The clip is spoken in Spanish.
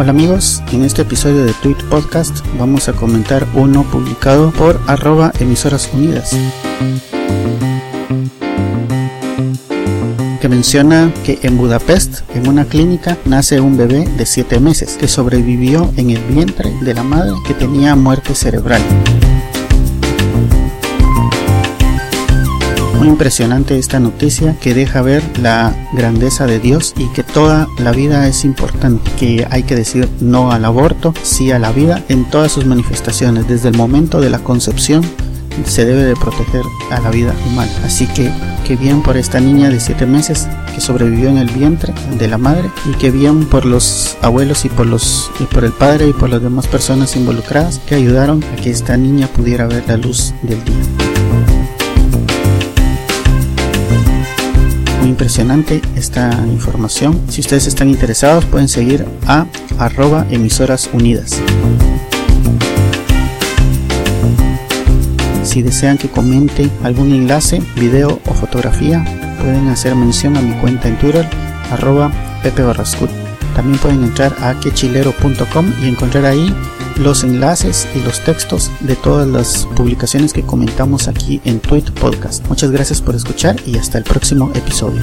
Hola amigos, en este episodio de Tweet Podcast vamos a comentar uno publicado por arroba emisoras unidas que menciona que en Budapest, en una clínica, nace un bebé de 7 meses que sobrevivió en el vientre de la madre que tenía muerte cerebral. Muy impresionante esta noticia que deja ver la grandeza de Dios y que toda la vida es importante, que hay que decir no al aborto, sí a la vida en todas sus manifestaciones, desde el momento de la concepción se debe de proteger a la vida humana. Así que qué bien por esta niña de 7 meses que sobrevivió en el vientre de la madre y qué bien por los abuelos y por los y por el padre y por las demás personas involucradas que ayudaron a que esta niña pudiera ver la luz del día. Impresionante esta información. Si ustedes están interesados pueden seguir a arroba emisoras unidas. Si desean que comente algún enlace, video o fotografía, pueden hacer mención a mi cuenta en Twitter, arroba También pueden entrar a quechilero.com y encontrar ahí los enlaces y los textos de todas las publicaciones que comentamos aquí en Tweet Podcast. Muchas gracias por escuchar y hasta el próximo episodio.